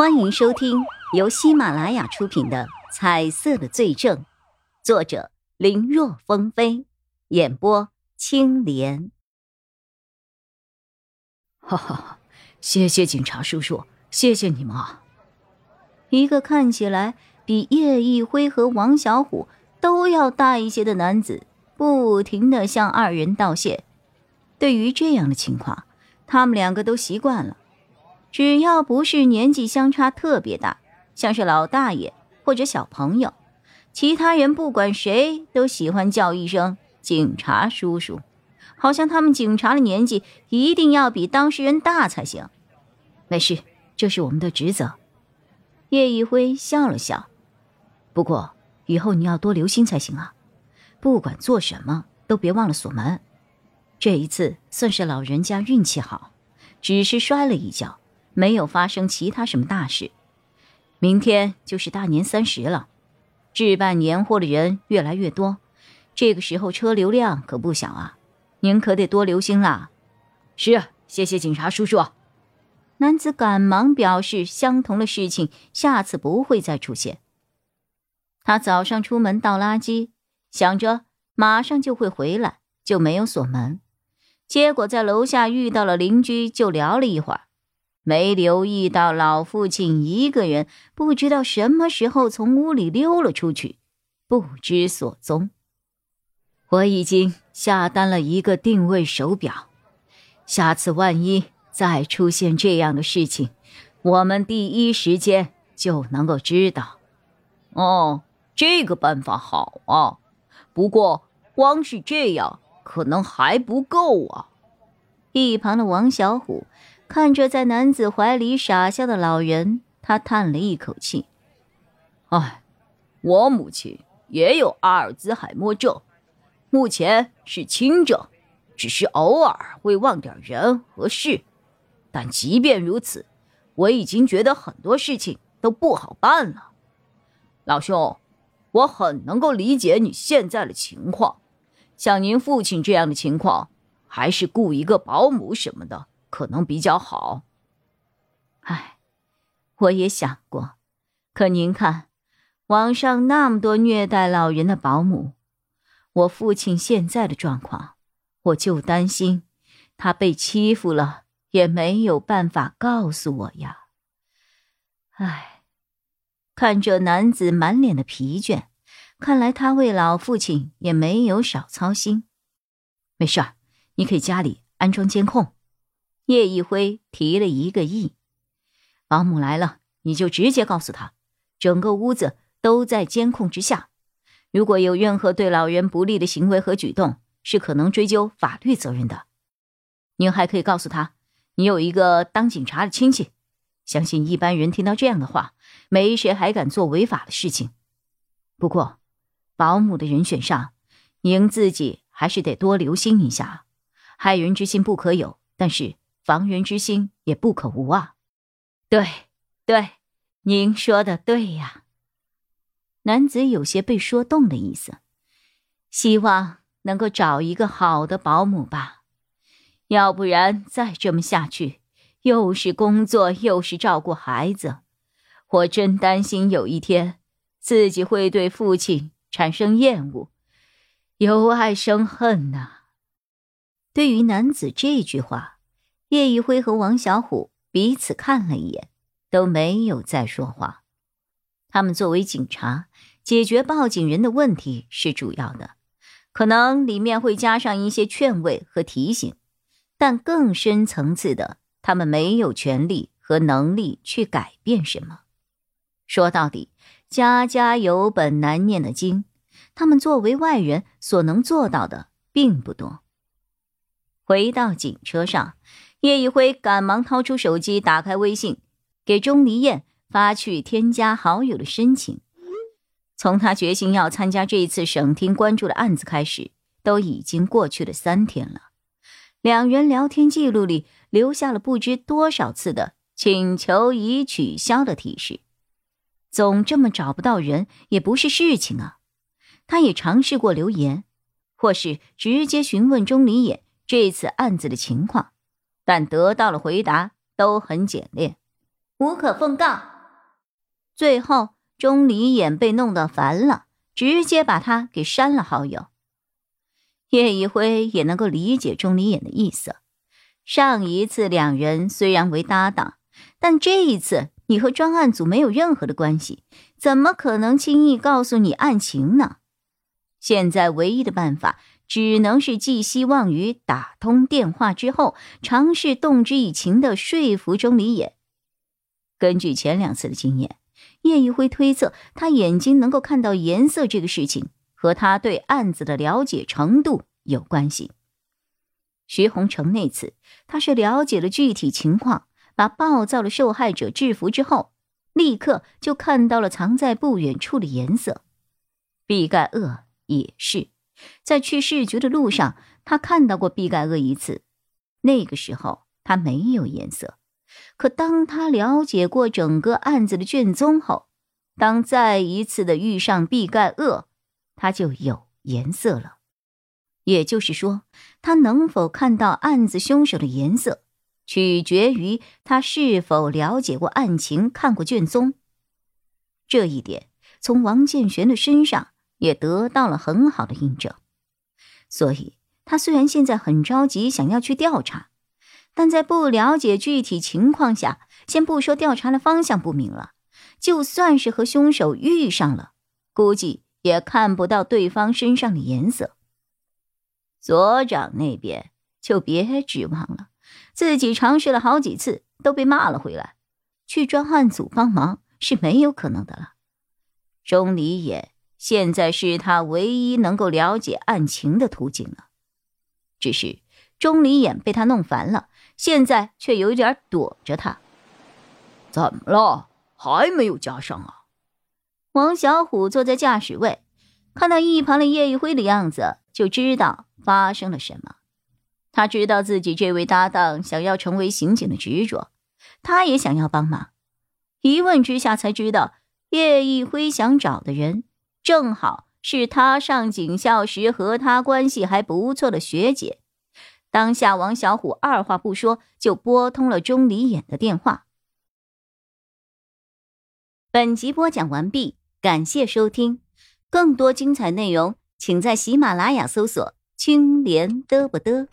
欢迎收听由喜马拉雅出品的《彩色的罪证》，作者林若风飞，演播青莲。哈哈，谢谢警察叔叔，谢谢你们啊！一个看起来比叶一辉和王小虎都要大一些的男子，不停的向二人道谢。对于这样的情况，他们两个都习惯了。只要不是年纪相差特别大，像是老大爷或者小朋友，其他人不管谁都喜欢叫一声“警察叔叔”，好像他们警察的年纪一定要比当事人大才行。没事，这是我们的职责。叶一辉笑了笑，不过以后你要多留心才行啊，不管做什么都别忘了锁门。这一次算是老人家运气好，只是摔了一跤。没有发生其他什么大事，明天就是大年三十了，置办年货的人越来越多，这个时候车流量可不小啊，您可得多留心啦。是，谢谢警察叔叔。男子赶忙表示，相同的事情下次不会再出现。他早上出门倒垃圾，想着马上就会回来，就没有锁门，结果在楼下遇到了邻居，就聊了一会儿。没留意到老父亲一个人不知道什么时候从屋里溜了出去，不知所踪。我已经下单了一个定位手表，下次万一再出现这样的事情，我们第一时间就能够知道。哦，这个办法好啊，不过光是这样可能还不够啊。一旁的王小虎。看着在男子怀里傻笑的老人，他叹了一口气：“哎，我母亲也有阿尔兹海默症，目前是轻症，只是偶尔会忘点人和事。但即便如此，我已经觉得很多事情都不好办了。老兄，我很能够理解你现在的情况，像您父亲这样的情况，还是雇一个保姆什么的。”可能比较好。唉，我也想过，可您看，网上那么多虐待老人的保姆，我父亲现在的状况，我就担心他被欺负了，也没有办法告诉我呀。唉，看这男子满脸的疲倦，看来他为老父亲也没有少操心。没事儿，你可以家里安装监控。叶一辉提了一个亿，保姆来了，你就直接告诉他，整个屋子都在监控之下。如果有任何对老人不利的行为和举动，是可能追究法律责任的。您还可以告诉他，你有一个当警察的亲戚，相信一般人听到这样的话，没谁还敢做违法的事情。不过，保姆的人选上，您自己还是得多留心一下，害人之心不可有，但是。防人之心也不可无啊！对，对，您说的对呀。男子有些被说动的意思，希望能够找一个好的保姆吧，要不然再这么下去，又是工作又是照顾孩子，我真担心有一天自己会对父亲产生厌恶，由爱生恨呐。对于男子这句话。叶一辉和王小虎彼此看了一眼，都没有再说话。他们作为警察，解决报警人的问题是主要的，可能里面会加上一些劝慰和提醒，但更深层次的，他们没有权利和能力去改变什么。说到底，家家有本难念的经，他们作为外人所能做到的并不多。回到警车上。叶一辉赶忙掏出手机，打开微信，给钟离燕发去添加好友的申请。从他决心要参加这一次省厅关注的案子开始，都已经过去了三天了。两人聊天记录里留下了不知多少次的请求已取消的提示。总这么找不到人也不是事情啊。他也尝试过留言，或是直接询问钟离燕这次案子的情况。但得到了回答都很简练，无可奉告。最后钟离眼被弄得烦了，直接把他给删了好友。叶一辉也能够理解钟离眼的意思。上一次两人虽然为搭档，但这一次你和专案组没有任何的关系，怎么可能轻易告诉你案情呢？现在唯一的办法，只能是寄希望于打通电话之后，尝试动之以情的说服钟离也。根据前两次的经验，叶一辉推测，他眼睛能够看到颜色这个事情，和他对案子的了解程度有关系。徐洪成那次，他是了解了具体情况，把暴躁的受害者制服之后，立刻就看到了藏在不远处的颜色。毕盖厄也是在去市局的路上，他看到过毕盖厄一次，那个时候他没有颜色。可当他了解过整个案子的卷宗后，当再一次的遇上毕盖厄，他就有颜色了。也就是说，他能否看到案子凶手的颜色，取决于他是否了解过案情、看过卷宗。这一点从王建玄的身上也得到了很好的印证。所以，他虽然现在很着急，想要去调查，但在不了解具体情况下，先不说调查的方向不明了，就算是和凶手遇上了，估计也看不到对方身上的颜色。所长那边就别指望了，自己尝试了好几次都被骂了回来，去专案组帮忙是没有可能的了。钟离也现在是他唯一能够了解案情的途径了，只是钟离眼被他弄烦了，现在却有点躲着他。怎么了？还没有加上啊？王小虎坐在驾驶位，看到一旁的叶一辉的样子，就知道。发生了什么？他知道自己这位搭档想要成为刑警的执着，他也想要帮忙。一问之下才知道，叶一辉想找的人正好是他上警校时和他关系还不错的学姐。当下，王小虎二话不说就拨通了钟离眼的电话。本集播讲完毕，感谢收听，更多精彩内容请在喜马拉雅搜索。青莲嘚不嘚。